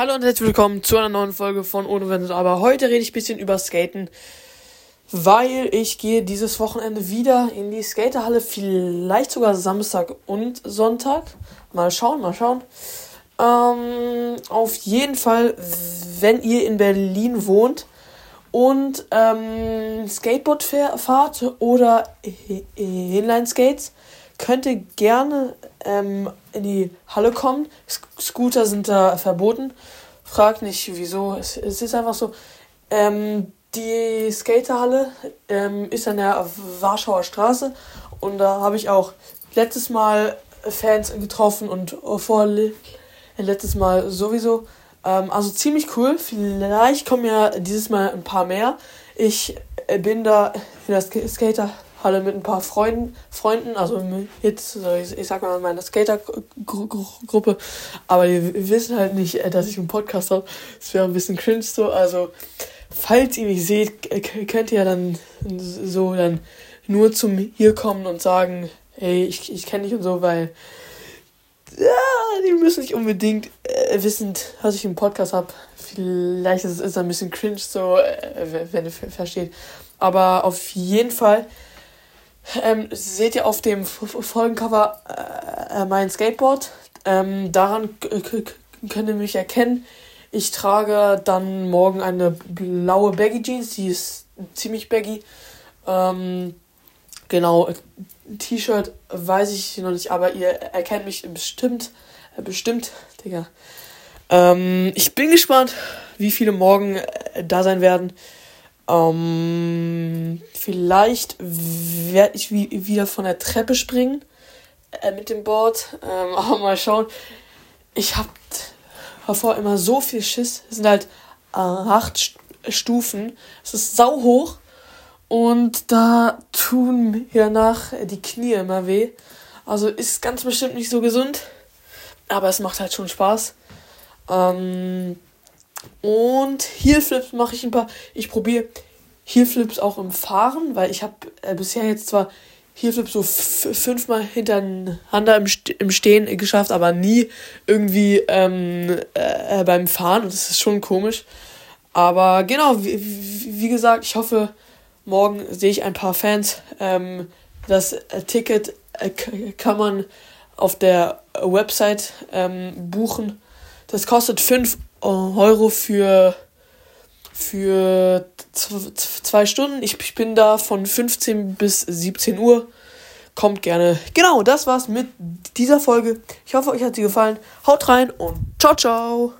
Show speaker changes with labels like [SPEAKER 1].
[SPEAKER 1] Hallo und herzlich willkommen zu einer neuen Folge von Ohne Wenn und Aber. Heute rede ich ein bisschen über Skaten, weil ich gehe dieses Wochenende wieder in die Skaterhalle, vielleicht sogar Samstag und Sonntag. Mal schauen, mal schauen. Ähm, auf jeden Fall, wenn ihr in Berlin wohnt und ähm, Skateboard fahrt oder Inline Skates, könnt ihr gerne ähm, in die Halle kommen. Scooter sind da verboten. Fragt nicht wieso. Es, es ist einfach so. Ähm, die Skaterhalle ähm, ist an der Warschauer Straße und da habe ich auch letztes Mal Fans getroffen und vor letztes Mal sowieso. Ähm, also ziemlich cool. Vielleicht kommen ja dieses Mal ein paar mehr. Ich äh, bin da in der Skater Halle mit ein paar Freunden, Freunden, also jetzt, ich, ich sag mal meine Skater-Gruppe, aber die wissen halt nicht, äh, dass ich einen Podcast habe. Das wäre ein bisschen cringe so. Also, falls ihr mich seht, könnt ihr dann so dann nur zum hier kommen und sagen, hey, ich, ich kenne dich und so, weil ja, die müssen nicht unbedingt äh, wissen, dass ich einen Podcast habe. Vielleicht ist es ein bisschen cringe so, äh, wenn ihr versteht. Aber auf jeden Fall ähm, seht ihr auf dem Folgencover äh, mein Skateboard. Ähm, daran könnt ihr mich erkennen. Ich trage dann morgen eine blaue Baggy Jeans, die ist ziemlich baggy. Ähm, genau, T-Shirt weiß ich noch nicht, aber ihr erkennt mich bestimmt. Äh, bestimmt, Digga. Ähm, ich bin gespannt, wie viele morgen äh, da sein werden. Ähm, vielleicht werde ich wie, wieder von der Treppe springen äh, mit dem Board. Ähm, aber mal schauen. Ich habe davor immer so viel Schiss. Es sind halt äh, acht Stufen. Es ist sau hoch. Und da tun mir danach die Knie immer weh. Also ist ganz bestimmt nicht so gesund. Aber es macht halt schon Spaß. Ähm, und Heelflips mache ich ein paar. Ich probiere Heelflips auch im Fahren, weil ich habe äh, bisher jetzt zwar Heelflips so fünfmal hintereinander im, St im Stehen geschafft, aber nie irgendwie ähm, äh, beim Fahren. Und das ist schon komisch. Aber genau, wie, wie gesagt, ich hoffe, morgen sehe ich ein paar Fans. Ähm, das Ticket äh, kann man auf der Website ähm, buchen. Das kostet 5 Euro für, für zwei Stunden. Ich, ich bin da von 15 bis 17 Uhr. Kommt gerne. Genau, das war's mit dieser Folge. Ich hoffe, euch hat sie gefallen. Haut rein und ciao, ciao.